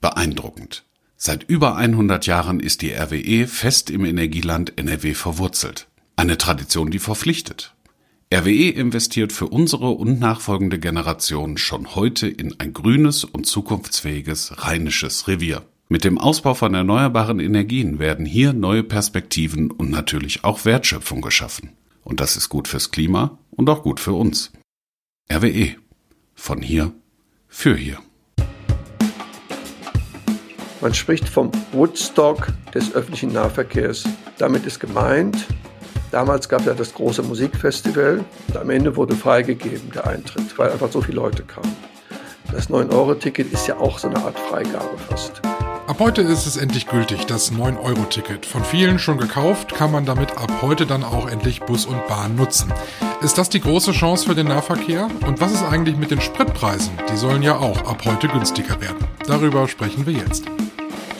Beeindruckend. Seit über 100 Jahren ist die RWE fest im Energieland NRW verwurzelt. Eine Tradition, die verpflichtet. RWE investiert für unsere und nachfolgende Generationen schon heute in ein grünes und zukunftsfähiges rheinisches Revier. Mit dem Ausbau von erneuerbaren Energien werden hier neue Perspektiven und natürlich auch Wertschöpfung geschaffen. Und das ist gut fürs Klima und auch gut für uns. RWE. Von hier für hier. Man spricht vom Woodstock des öffentlichen Nahverkehrs. Damit ist gemeint, damals gab es ja das große Musikfestival und am Ende wurde freigegeben der Eintritt, weil einfach so viele Leute kamen. Das 9-Euro-Ticket ist ja auch so eine Art Freigabe fast. Ab heute ist es endlich gültig, das 9-Euro-Ticket. Von vielen schon gekauft, kann man damit ab heute dann auch endlich Bus und Bahn nutzen. Ist das die große Chance für den Nahverkehr? Und was ist eigentlich mit den Spritpreisen? Die sollen ja auch ab heute günstiger werden. Darüber sprechen wir jetzt.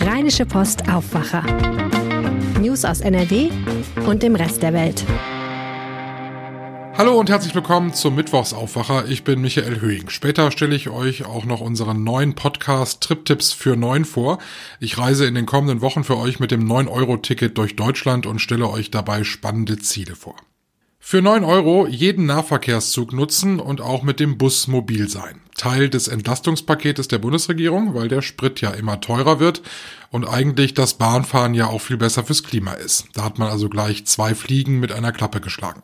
Rheinische Post Aufwacher. News aus NRW und dem Rest der Welt. Hallo und herzlich willkommen zum Mittwochsaufwacher. Ich bin Michael Höhing. Später stelle ich euch auch noch unseren neuen Podcast Trip-Tipps für 9 vor. Ich reise in den kommenden Wochen für euch mit dem 9-Euro-Ticket durch Deutschland und stelle euch dabei spannende Ziele vor. Für 9 Euro jeden Nahverkehrszug nutzen und auch mit dem Bus mobil sein. Teil des Entlastungspaketes der Bundesregierung, weil der Sprit ja immer teurer wird und eigentlich das Bahnfahren ja auch viel besser fürs Klima ist. Da hat man also gleich zwei Fliegen mit einer Klappe geschlagen.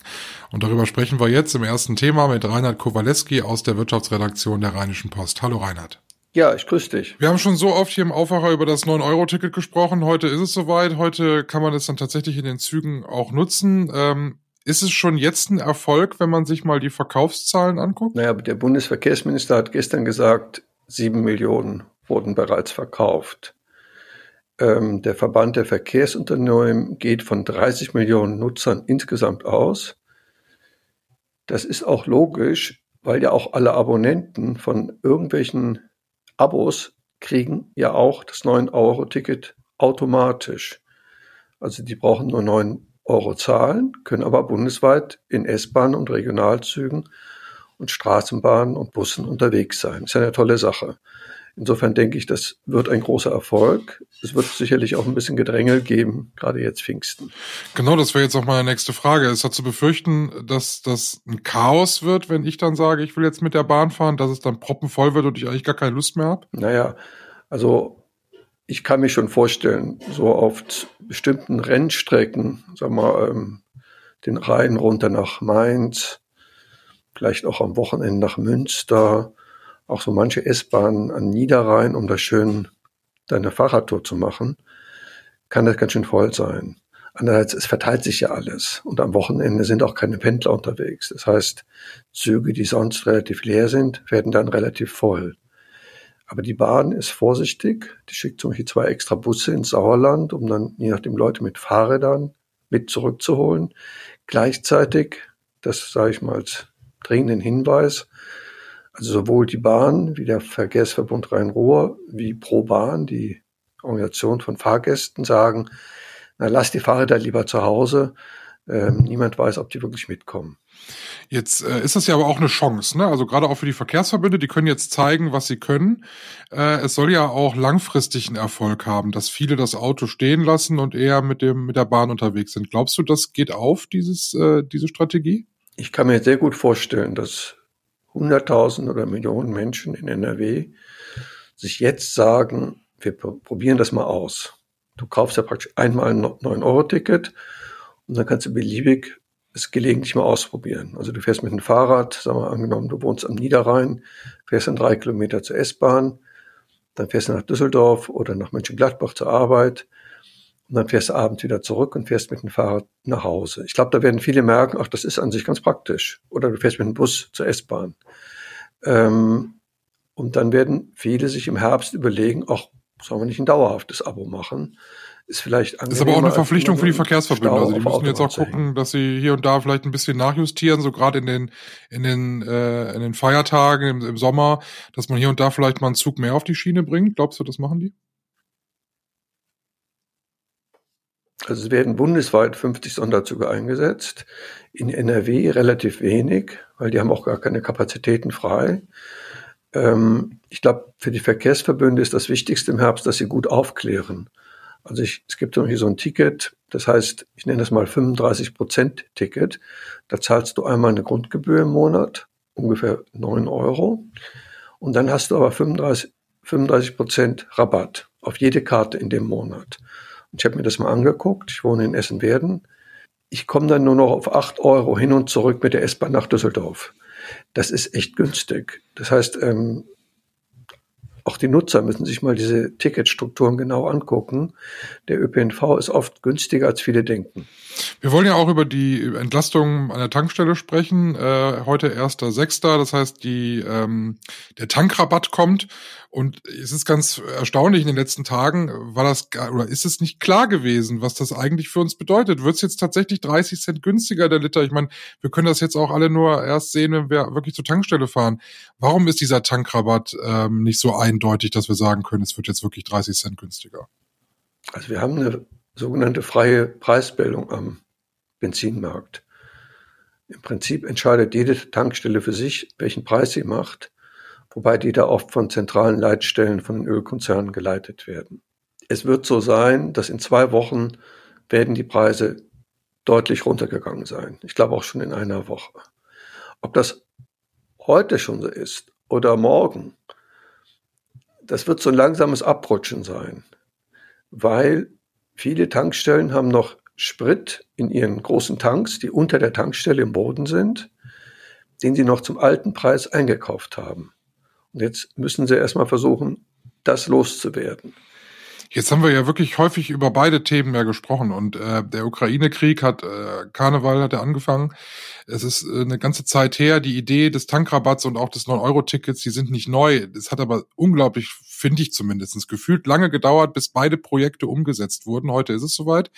Und darüber sprechen wir jetzt im ersten Thema mit Reinhard Kowaleski aus der Wirtschaftsredaktion der Rheinischen Post. Hallo Reinhard. Ja, ich grüße dich. Wir haben schon so oft hier im Aufwacher über das 9-Euro-Ticket gesprochen. Heute ist es soweit. Heute kann man es dann tatsächlich in den Zügen auch nutzen. Ähm, ist es schon jetzt ein Erfolg, wenn man sich mal die Verkaufszahlen anguckt? Naja, der Bundesverkehrsminister hat gestern gesagt, sieben Millionen wurden bereits verkauft. Ähm, der Verband der Verkehrsunternehmen geht von 30 Millionen Nutzern insgesamt aus. Das ist auch logisch, weil ja auch alle Abonnenten von irgendwelchen Abos kriegen ja auch das 9-Euro-Ticket automatisch. Also die brauchen nur 9 Euro zahlen, können aber bundesweit in S-Bahnen und Regionalzügen und Straßenbahnen und Bussen unterwegs sein. Das ist ja eine tolle Sache. Insofern denke ich, das wird ein großer Erfolg. Es wird sicherlich auch ein bisschen Gedrängel geben, gerade jetzt Pfingsten. Genau, das wäre jetzt auch meine nächste Frage. Es hat zu befürchten, dass das ein Chaos wird, wenn ich dann sage, ich will jetzt mit der Bahn fahren, dass es dann proppenvoll wird und ich eigentlich gar keine Lust mehr habe? Naja, also ich kann mich schon vorstellen, so auf bestimmten Rennstrecken, sag mal, ähm, den Rhein runter nach Mainz, vielleicht auch am Wochenende nach Münster, auch so manche S-Bahnen an Niederrhein, um da schön deine Fahrradtour zu machen, kann das ganz schön voll sein. Andererseits, es verteilt sich ja alles. Und am Wochenende sind auch keine Pendler unterwegs. Das heißt, Züge, die sonst relativ leer sind, werden dann relativ voll. Aber die Bahn ist vorsichtig. Die schickt zum Beispiel zwei extra Busse ins Sauerland, um dann je nachdem Leute mit Fahrrädern mit zurückzuholen. Gleichzeitig, das sage ich mal als dringenden Hinweis, also sowohl die Bahn wie der Verkehrsverbund Rhein-Ruhr wie Pro Bahn, die Organisation von Fahrgästen, sagen, na lass die Fahrräder lieber zu Hause. Ähm, niemand weiß, ob die wirklich mitkommen. Jetzt äh, ist das ja aber auch eine Chance, ne? Also gerade auch für die Verkehrsverbünde, die können jetzt zeigen, was sie können. Äh, es soll ja auch langfristig einen Erfolg haben, dass viele das Auto stehen lassen und eher mit dem mit der Bahn unterwegs sind. Glaubst du, das geht auf dieses äh, diese Strategie? Ich kann mir sehr gut vorstellen, dass hunderttausend oder Millionen Menschen in NRW sich jetzt sagen, wir probieren das mal aus. Du kaufst ja praktisch einmal ein 9-Euro-Ticket und dann kannst du beliebig es gelegentlich mal ausprobieren. Also du fährst mit dem Fahrrad, sagen wir angenommen, du wohnst am Niederrhein, fährst dann drei Kilometer zur S-Bahn, dann fährst du nach Düsseldorf oder nach Mönchengladbach zur Arbeit und dann fährst du abends wieder zurück und fährst mit dem Fahrrad nach Hause. Ich glaube, da werden viele merken, ach, das ist an sich ganz praktisch. Oder du fährst mit dem Bus zur S-Bahn. Ähm, und dann werden viele sich im Herbst überlegen, ach, sollen wir nicht ein dauerhaftes Abo machen? Ist vielleicht Ist aber auch eine Verpflichtung für die Verkehrsverbünde. also die müssen jetzt auch gucken, dass sie hier und da vielleicht ein bisschen nachjustieren, so gerade in den in den äh, in den Feiertagen im, im Sommer, dass man hier und da vielleicht mal einen Zug mehr auf die Schiene bringt. Glaubst du, das machen die? Also es werden bundesweit 50 Sonderzüge eingesetzt. In NRW relativ wenig, weil die haben auch gar keine Kapazitäten frei. Ähm, ich glaube, für die Verkehrsverbünde ist das Wichtigste im Herbst, dass sie gut aufklären. Also ich, es gibt hier so ein Ticket, das heißt, ich nenne das mal 35 Prozent Ticket. Da zahlst du einmal eine Grundgebühr im Monat, ungefähr 9 Euro. Und dann hast du aber 35, 35 Prozent Rabatt auf jede Karte in dem Monat. Und ich habe mir das mal angeguckt. Ich wohne in Essen-Werden. Ich komme dann nur noch auf 8 Euro hin und zurück mit der S-Bahn nach Düsseldorf. Das ist echt günstig. Das heißt, ähm, auch die Nutzer müssen sich mal diese Ticketstrukturen genau angucken. Der ÖPNV ist oft günstiger, als viele denken. Wir wollen ja auch über die Entlastung an der Tankstelle sprechen. Äh, heute 1.6., das heißt, die, ähm, der Tankrabatt kommt. Und es ist ganz erstaunlich in den letzten Tagen, war das oder ist es nicht klar gewesen, was das eigentlich für uns bedeutet? Wird es jetzt tatsächlich 30 Cent günstiger der Liter? Ich meine, wir können das jetzt auch alle nur erst sehen, wenn wir wirklich zur Tankstelle fahren. Warum ist dieser Tankrabatt ähm, nicht so eindeutig, dass wir sagen können, es wird jetzt wirklich 30 Cent günstiger? Also wir haben eine sogenannte freie Preisbildung am Benzinmarkt. Im Prinzip entscheidet jede Tankstelle für sich, welchen Preis sie macht, wobei die da oft von zentralen Leitstellen von Ölkonzernen geleitet werden. Es wird so sein, dass in zwei Wochen werden die Preise deutlich runtergegangen sein. Ich glaube auch schon in einer Woche. Ob das heute schon so ist oder morgen, das wird so ein langsames Abrutschen sein, weil Viele Tankstellen haben noch Sprit in ihren großen Tanks, die unter der Tankstelle im Boden sind, den sie noch zum alten Preis eingekauft haben. Und jetzt müssen sie erstmal versuchen, das loszuwerden. Jetzt haben wir ja wirklich häufig über beide Themen ja gesprochen und äh, der Ukraine-Krieg hat äh, Karneval hat er angefangen. Es ist äh, eine ganze Zeit her. Die Idee des Tankrabatts und auch des 9-Euro-Tickets, die sind nicht neu. Es hat aber unglaublich, finde ich zumindest, gefühlt lange gedauert, bis beide Projekte umgesetzt wurden. Heute ist es soweit.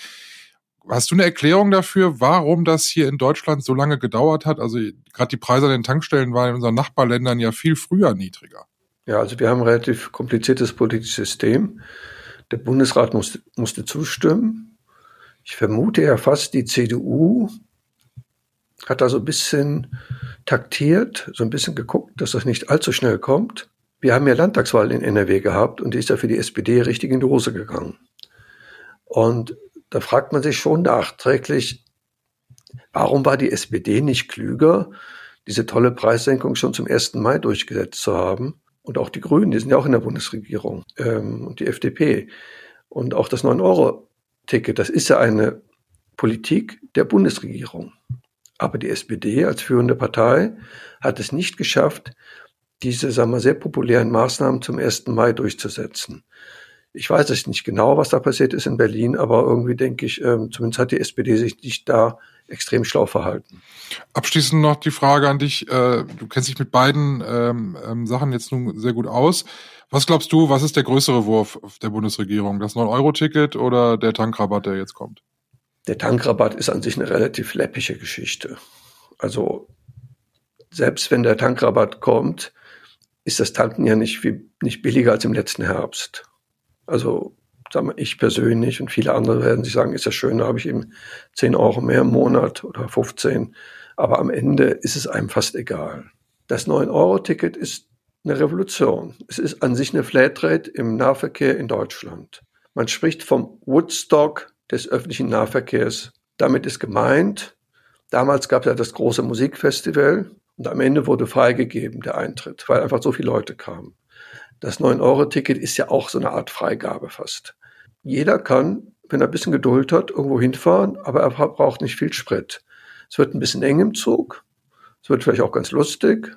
Hast du eine Erklärung dafür, warum das hier in Deutschland so lange gedauert hat? Also gerade die Preise an den Tankstellen waren in unseren Nachbarländern ja viel früher niedriger. Ja, also wir haben ein relativ kompliziertes politisches System. Der Bundesrat musste, musste zustimmen. Ich vermute ja fast, die CDU hat da so ein bisschen taktiert, so ein bisschen geguckt, dass das nicht allzu schnell kommt. Wir haben ja Landtagswahl in NRW gehabt und die ist ja für die SPD richtig in die Hose gegangen. Und da fragt man sich schon nachträglich, warum war die SPD nicht klüger, diese tolle Preissenkung schon zum 1. Mai durchgesetzt zu haben? Und auch die Grünen, die sind ja auch in der Bundesregierung ähm, und die FDP. Und auch das 9-Euro-Ticket, das ist ja eine Politik der Bundesregierung. Aber die SPD als führende Partei hat es nicht geschafft, diese, sagen wir, sehr populären Maßnahmen zum 1. Mai durchzusetzen. Ich weiß es nicht genau, was da passiert ist in Berlin, aber irgendwie denke ich, ähm, zumindest hat die SPD sich nicht da extrem schlau verhalten. Abschließend noch die Frage an dich. Äh, du kennst dich mit beiden ähm, ähm, Sachen jetzt nun sehr gut aus. Was glaubst du, was ist der größere Wurf der Bundesregierung? Das 9-Euro-Ticket oder der Tankrabatt, der jetzt kommt? Der Tankrabatt ist an sich eine relativ läppische Geschichte. Also selbst wenn der Tankrabatt kommt, ist das Tanken ja nicht, viel, nicht billiger als im letzten Herbst. Also ich persönlich und viele andere werden sich sagen, ist ja schön, da habe ich eben 10 Euro mehr im Monat oder 15. Aber am Ende ist es einem fast egal. Das 9-Euro-Ticket ist eine Revolution. Es ist an sich eine Flatrate im Nahverkehr in Deutschland. Man spricht vom Woodstock des öffentlichen Nahverkehrs. Damit ist gemeint, damals gab es ja das große Musikfestival und am Ende wurde freigegeben der Eintritt, weil einfach so viele Leute kamen. Das 9-Euro-Ticket ist ja auch so eine Art Freigabe fast. Jeder kann, wenn er ein bisschen Geduld hat, irgendwo hinfahren, aber er braucht nicht viel Sprit. Es wird ein bisschen eng im Zug. Es wird vielleicht auch ganz lustig.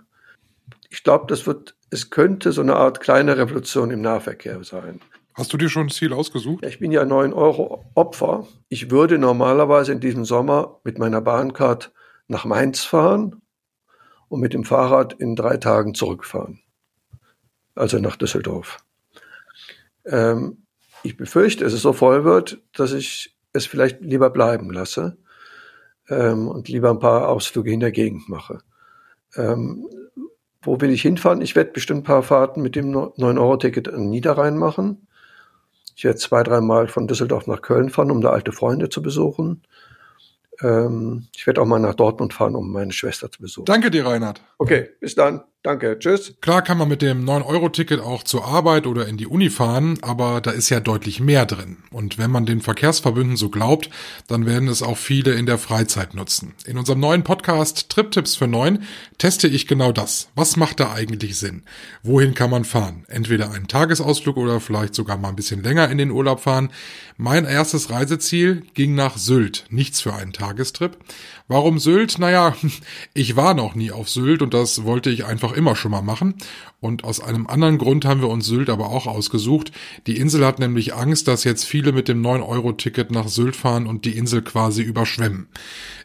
Ich glaube, das wird, es könnte so eine Art kleine Revolution im Nahverkehr sein. Hast du dir schon ein Ziel ausgesucht? Ich bin ja 9 Euro Opfer. Ich würde normalerweise in diesem Sommer mit meiner Bahncard nach Mainz fahren und mit dem Fahrrad in drei Tagen zurückfahren. Also nach Düsseldorf. Ähm, ich befürchte, dass es so voll wird, dass ich es vielleicht lieber bleiben lasse ähm, und lieber ein paar Ausflüge in der Gegend mache. Ähm, wo will ich hinfahren? Ich werde bestimmt ein paar Fahrten mit dem 9-Euro-Ticket an Niederrhein machen. Ich werde zwei, dreimal von Düsseldorf nach Köln fahren, um da alte Freunde zu besuchen. Ähm, ich werde auch mal nach Dortmund fahren, um meine Schwester zu besuchen. Danke dir, Reinhard. Okay, bis dann. Danke, tschüss. Klar kann man mit dem 9-Euro-Ticket auch zur Arbeit oder in die Uni fahren, aber da ist ja deutlich mehr drin. Und wenn man den Verkehrsverbünden so glaubt, dann werden es auch viele in der Freizeit nutzen. In unserem neuen Podcast Trip-Tipps für 9 teste ich genau das. Was macht da eigentlich Sinn? Wohin kann man fahren? Entweder einen Tagesausflug oder vielleicht sogar mal ein bisschen länger in den Urlaub fahren. Mein erstes Reiseziel ging nach Sylt. Nichts für einen Tagestrip. Warum Sylt? Naja, ich war noch nie auf Sylt und das wollte ich einfach immer schon mal machen. Und aus einem anderen Grund haben wir uns Sylt aber auch ausgesucht. Die Insel hat nämlich Angst, dass jetzt viele mit dem 9-Euro-Ticket nach Sylt fahren und die Insel quasi überschwemmen.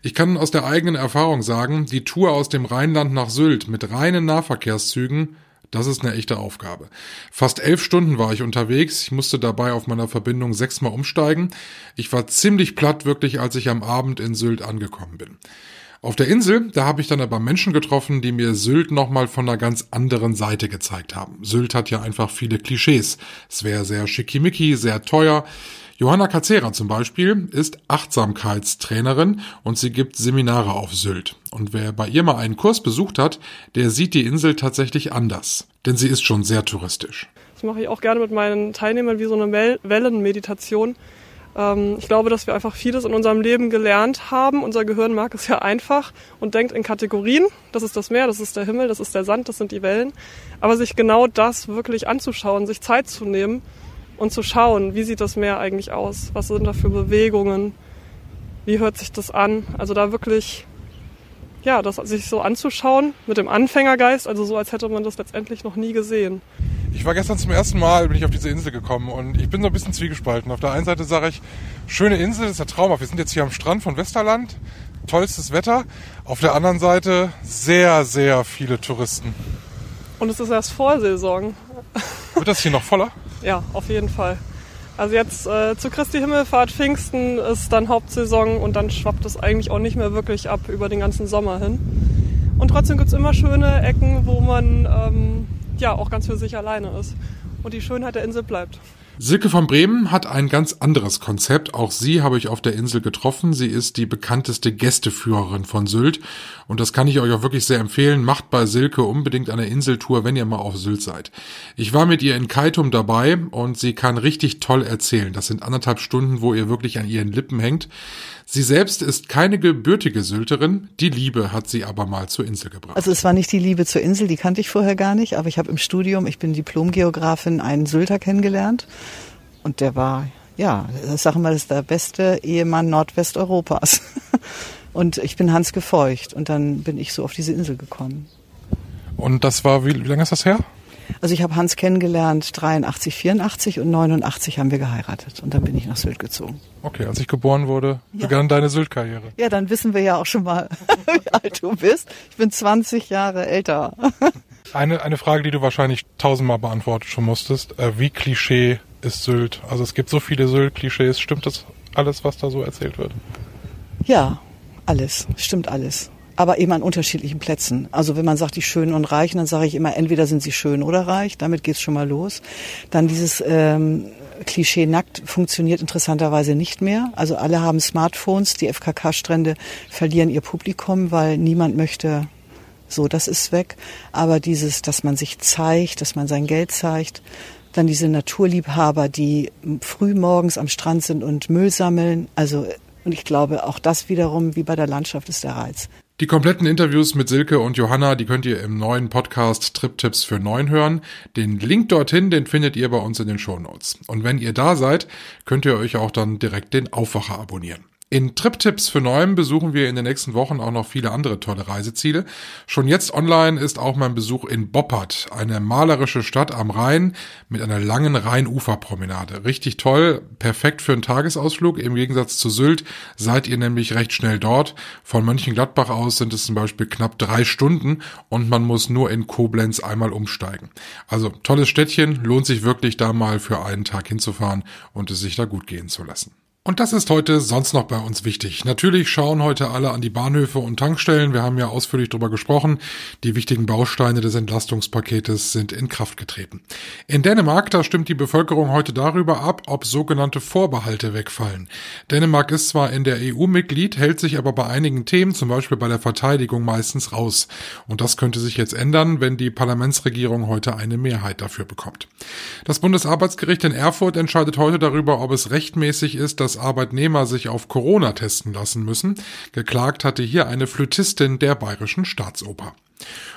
Ich kann aus der eigenen Erfahrung sagen, die Tour aus dem Rheinland nach Sylt mit reinen Nahverkehrszügen das ist eine echte Aufgabe. Fast elf Stunden war ich unterwegs. Ich musste dabei auf meiner Verbindung sechsmal umsteigen. Ich war ziemlich platt wirklich, als ich am Abend in Sylt angekommen bin. Auf der Insel, da habe ich dann aber Menschen getroffen, die mir Sylt nochmal von einer ganz anderen Seite gezeigt haben. Sylt hat ja einfach viele Klischees. Es wäre sehr schickimicki, sehr teuer. Johanna Kazera zum Beispiel ist Achtsamkeitstrainerin und sie gibt Seminare auf Sylt. Und wer bei ihr mal einen Kurs besucht hat, der sieht die Insel tatsächlich anders. Denn sie ist schon sehr touristisch. Das mache ich auch gerne mit meinen Teilnehmern wie so eine Wellenmeditation. Ich glaube, dass wir einfach vieles in unserem Leben gelernt haben. Unser Gehirn mag es ja einfach und denkt in Kategorien. Das ist das Meer, das ist der Himmel, das ist der Sand, das sind die Wellen. Aber sich genau das wirklich anzuschauen, sich Zeit zu nehmen und zu schauen, wie sieht das Meer eigentlich aus? Was sind da für Bewegungen? Wie hört sich das an? Also da wirklich, ja, das sich so anzuschauen mit dem Anfängergeist, also so als hätte man das letztendlich noch nie gesehen. Ich war gestern zum ersten Mal, bin ich auf diese Insel gekommen und ich bin so ein bisschen zwiegespalten. Auf der einen Seite sage ich, schöne Insel, das ist ja traumhaft. Wir sind jetzt hier am Strand von Westerland, tollstes Wetter. Auf der anderen Seite sehr, sehr viele Touristen. Und es ist erst Vorsaison. Wird das hier noch voller? Ja, auf jeden Fall. Also jetzt äh, zu Christi Himmelfahrt, Pfingsten ist dann Hauptsaison und dann schwappt es eigentlich auch nicht mehr wirklich ab über den ganzen Sommer hin. Und trotzdem gibt es immer schöne Ecken, wo man ähm, ja auch ganz für sich alleine ist und die Schönheit der Insel bleibt. Silke von Bremen hat ein ganz anderes Konzept. Auch sie habe ich auf der Insel getroffen. Sie ist die bekannteste Gästeführerin von Sylt. Und das kann ich euch auch wirklich sehr empfehlen. Macht bei Silke unbedingt eine Inseltour, wenn ihr mal auf Sylt seid. Ich war mit ihr in Kaitum dabei und sie kann richtig toll erzählen. Das sind anderthalb Stunden, wo ihr wirklich an ihren Lippen hängt. Sie selbst ist keine gebürtige Sylterin, die Liebe hat sie aber mal zur Insel gebracht. Also es war nicht die Liebe zur Insel, die kannte ich vorher gar nicht, aber ich habe im Studium, ich bin Diplomgeografin, einen Sylter kennengelernt und der war, ja, ich sage mal, das ist der beste Ehemann Nordwesteuropas. Und ich bin Hans gefeucht und dann bin ich so auf diese Insel gekommen. Und das war, wie, wie lange ist das her? Also ich habe Hans kennengelernt 83, 84 und 89 haben wir geheiratet und dann bin ich nach Sylt gezogen. Okay, als ich geboren wurde, ja. begann deine Sylt-Karriere. Ja, dann wissen wir ja auch schon mal, wie alt du bist. Ich bin 20 Jahre älter. Eine, eine Frage, die du wahrscheinlich tausendmal beantwortet schon musstest. Äh, wie Klischee ist Sylt? Also es gibt so viele Sylt-Klischees. Stimmt das alles, was da so erzählt wird? Ja, alles. Stimmt alles aber eben an unterschiedlichen Plätzen. Also wenn man sagt, die Schönen und Reichen, dann sage ich immer, entweder sind sie schön oder reich, damit geht's schon mal los. Dann dieses ähm, Klischee nackt funktioniert interessanterweise nicht mehr. Also alle haben Smartphones, die FKK-Strände verlieren ihr Publikum, weil niemand möchte so, das ist weg. Aber dieses, dass man sich zeigt, dass man sein Geld zeigt, dann diese Naturliebhaber, die früh morgens am Strand sind und Müll sammeln. Also, und ich glaube, auch das wiederum, wie bei der Landschaft, ist der Reiz. Die kompletten Interviews mit Silke und Johanna, die könnt ihr im neuen Podcast Trip Tipps für Neun hören. Den Link dorthin, den findet ihr bei uns in den Show Notes. Und wenn ihr da seid, könnt ihr euch auch dann direkt den Aufwacher abonnieren. In Trip-Tipps für Neuem besuchen wir in den nächsten Wochen auch noch viele andere tolle Reiseziele. Schon jetzt online ist auch mein Besuch in Boppard, eine malerische Stadt am Rhein mit einer langen Rheinuferpromenade. Richtig toll, perfekt für einen Tagesausflug. Im Gegensatz zu Sylt seid ihr nämlich recht schnell dort. Von Mönchengladbach aus sind es zum Beispiel knapp drei Stunden und man muss nur in Koblenz einmal umsteigen. Also tolles Städtchen, lohnt sich wirklich da mal für einen Tag hinzufahren und es sich da gut gehen zu lassen. Und das ist heute sonst noch bei uns wichtig. Natürlich schauen heute alle an die Bahnhöfe und Tankstellen. Wir haben ja ausführlich darüber gesprochen. Die wichtigen Bausteine des Entlastungspaketes sind in Kraft getreten. In Dänemark, da stimmt die Bevölkerung heute darüber ab, ob sogenannte Vorbehalte wegfallen. Dänemark ist zwar in der EU Mitglied, hält sich aber bei einigen Themen, zum Beispiel bei der Verteidigung, meistens raus. Und das könnte sich jetzt ändern, wenn die Parlamentsregierung heute eine Mehrheit dafür bekommt. Das Bundesarbeitsgericht in Erfurt entscheidet heute darüber, ob es rechtmäßig ist, dass Arbeitnehmer sich auf Corona testen lassen müssen. Geklagt hatte hier eine Flötistin der Bayerischen Staatsoper.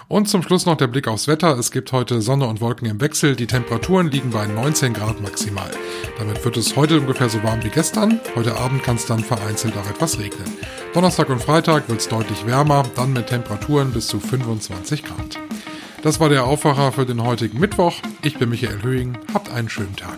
Und zum Schluss noch der Blick aufs Wetter. Es gibt heute Sonne und Wolken im Wechsel. Die Temperaturen liegen bei 19 Grad maximal. Damit wird es heute ungefähr so warm wie gestern. Heute Abend kann es dann vereinzelt auch etwas regnen. Donnerstag und Freitag wird es deutlich wärmer, dann mit Temperaturen bis zu 25 Grad. Das war der Aufwacher für den heutigen Mittwoch. Ich bin Michael Höhing. Habt einen schönen Tag.